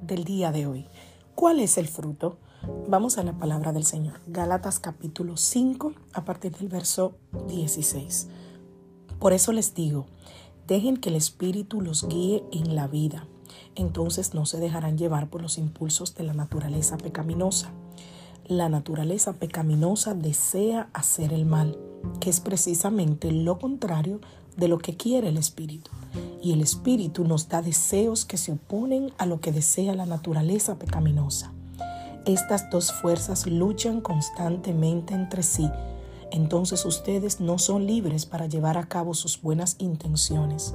Del día de hoy. ¿Cuál es el fruto? Vamos a la palabra del Señor. Gálatas capítulo 5 a partir del verso 16. Por eso les digo, dejen que el Espíritu los guíe en la vida. Entonces no se dejarán llevar por los impulsos de la naturaleza pecaminosa. La naturaleza pecaminosa desea hacer el mal, que es precisamente lo contrario de lo que quiere el Espíritu y el Espíritu nos da deseos que se oponen a lo que desea la naturaleza pecaminosa. Estas dos fuerzas luchan constantemente entre sí, entonces ustedes no son libres para llevar a cabo sus buenas intenciones,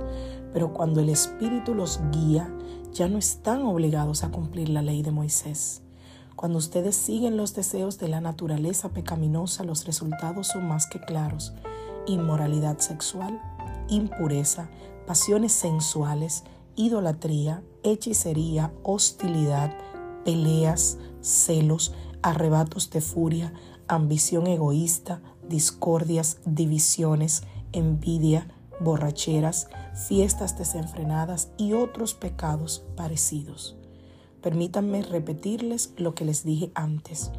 pero cuando el Espíritu los guía, ya no están obligados a cumplir la ley de Moisés. Cuando ustedes siguen los deseos de la naturaleza pecaminosa, los resultados son más que claros. Inmoralidad sexual, impureza, pasiones sensuales, idolatría, hechicería, hostilidad, peleas, celos, arrebatos de furia, ambición egoísta, discordias, divisiones, envidia, borracheras, fiestas desenfrenadas y otros pecados parecidos. Permítanme repetirles lo que les dije antes.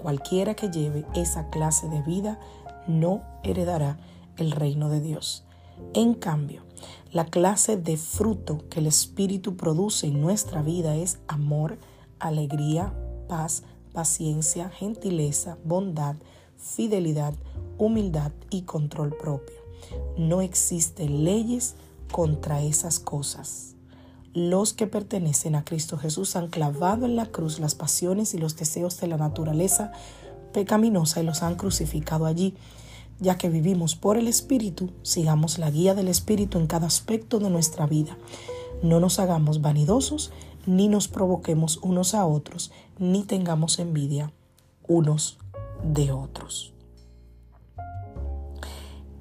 Cualquiera que lleve esa clase de vida no heredará el reino de Dios. En cambio, la clase de fruto que el Espíritu produce en nuestra vida es amor, alegría, paz, paciencia, gentileza, bondad, fidelidad, humildad y control propio. No existen leyes contra esas cosas. Los que pertenecen a Cristo Jesús han clavado en la cruz las pasiones y los deseos de la naturaleza pecaminosa y los han crucificado allí ya que vivimos por el Espíritu, sigamos la guía del Espíritu en cada aspecto de nuestra vida. No nos hagamos vanidosos, ni nos provoquemos unos a otros, ni tengamos envidia unos de otros.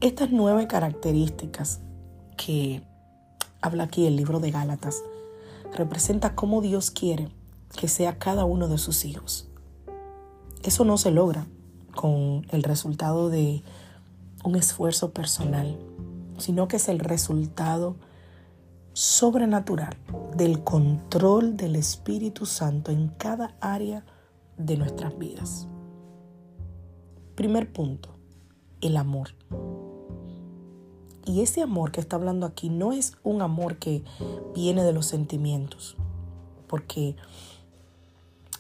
Estas nueve características que habla aquí el libro de Gálatas representa cómo Dios quiere que sea cada uno de sus hijos. Eso no se logra con el resultado de un esfuerzo personal, sino que es el resultado sobrenatural del control del Espíritu Santo en cada área de nuestras vidas. Primer punto, el amor. Y ese amor que está hablando aquí no es un amor que viene de los sentimientos, porque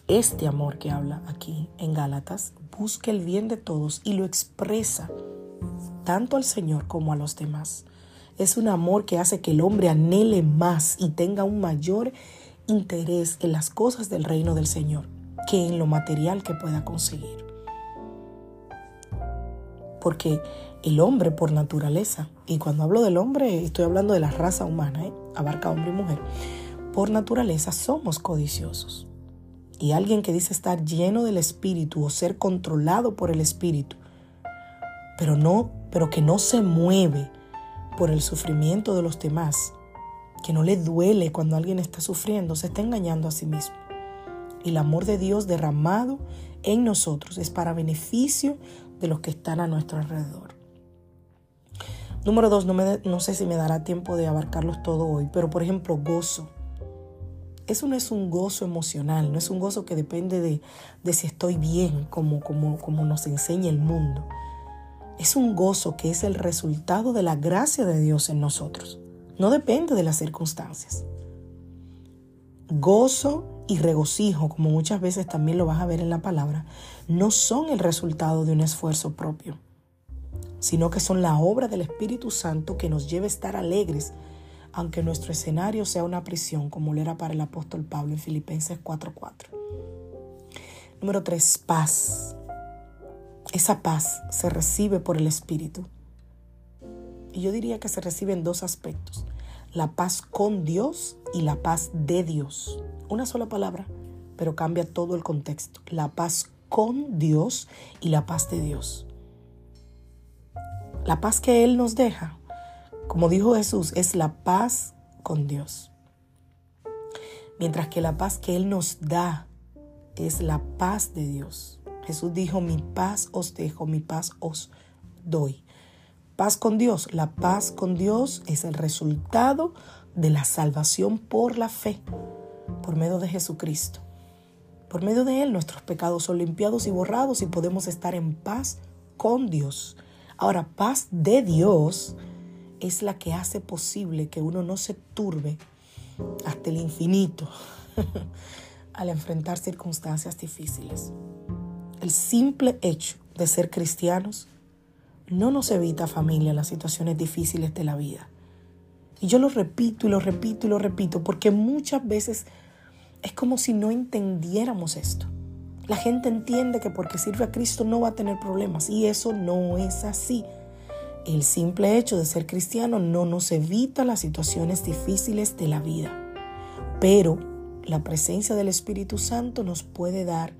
este amor que habla aquí en Gálatas busca el bien de todos y lo expresa tanto al Señor como a los demás. Es un amor que hace que el hombre anhele más y tenga un mayor interés en las cosas del reino del Señor que en lo material que pueda conseguir. Porque el hombre por naturaleza, y cuando hablo del hombre estoy hablando de la raza humana, ¿eh? abarca hombre y mujer, por naturaleza somos codiciosos. Y alguien que dice estar lleno del Espíritu o ser controlado por el Espíritu, pero no pero que no se mueve por el sufrimiento de los demás, que no le duele cuando alguien está sufriendo, se está engañando a sí mismo. El amor de Dios derramado en nosotros es para beneficio de los que están a nuestro alrededor. Número dos, no, no sé si me dará tiempo de abarcarlos todo hoy, pero por ejemplo, gozo. Eso no es un gozo emocional, no es un gozo que depende de, de si estoy bien, como, como, como nos enseña el mundo. Es un gozo que es el resultado de la gracia de Dios en nosotros. No depende de las circunstancias. Gozo y regocijo, como muchas veces también lo vas a ver en la palabra, no son el resultado de un esfuerzo propio, sino que son la obra del Espíritu Santo que nos lleva a estar alegres aunque nuestro escenario sea una prisión, como lo era para el apóstol Pablo en Filipenses 4:4. Número 3, paz. Esa paz se recibe por el Espíritu. Y yo diría que se recibe en dos aspectos. La paz con Dios y la paz de Dios. Una sola palabra, pero cambia todo el contexto. La paz con Dios y la paz de Dios. La paz que Él nos deja, como dijo Jesús, es la paz con Dios. Mientras que la paz que Él nos da es la paz de Dios. Jesús dijo, mi paz os dejo, mi paz os doy. Paz con Dios. La paz con Dios es el resultado de la salvación por la fe, por medio de Jesucristo. Por medio de Él nuestros pecados son limpiados y borrados y podemos estar en paz con Dios. Ahora, paz de Dios es la que hace posible que uno no se turbe hasta el infinito al enfrentar circunstancias difíciles. El simple hecho de ser cristianos no nos evita, familia, las situaciones difíciles de la vida. Y yo lo repito y lo repito y lo repito porque muchas veces es como si no entendiéramos esto. La gente entiende que porque sirve a Cristo no va a tener problemas y eso no es así. El simple hecho de ser cristiano no nos evita las situaciones difíciles de la vida, pero la presencia del Espíritu Santo nos puede dar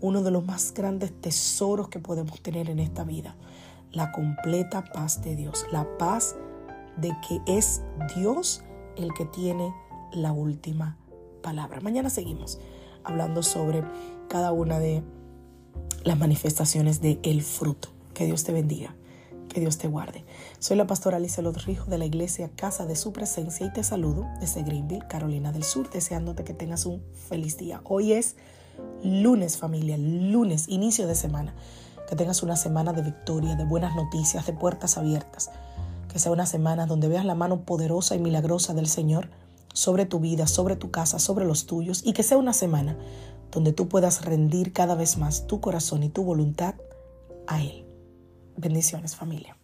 uno de los más grandes tesoros que podemos tener en esta vida, la completa paz de Dios, la paz de que es Dios el que tiene la última palabra. Mañana seguimos hablando sobre cada una de las manifestaciones del el fruto. Que Dios te bendiga. Que Dios te guarde. Soy la pastora Alicia Lodrijo de la iglesia Casa de Su Presencia y te saludo desde Greenville, Carolina del Sur, deseándote que tengas un feliz día. Hoy es lunes, familia, lunes, inicio de semana. Que tengas una semana de victoria, de buenas noticias, de puertas abiertas. Que sea una semana donde veas la mano poderosa y milagrosa del Señor sobre tu vida, sobre tu casa, sobre los tuyos y que sea una semana donde tú puedas rendir cada vez más tu corazón y tu voluntad a Él. Bendiciones familia.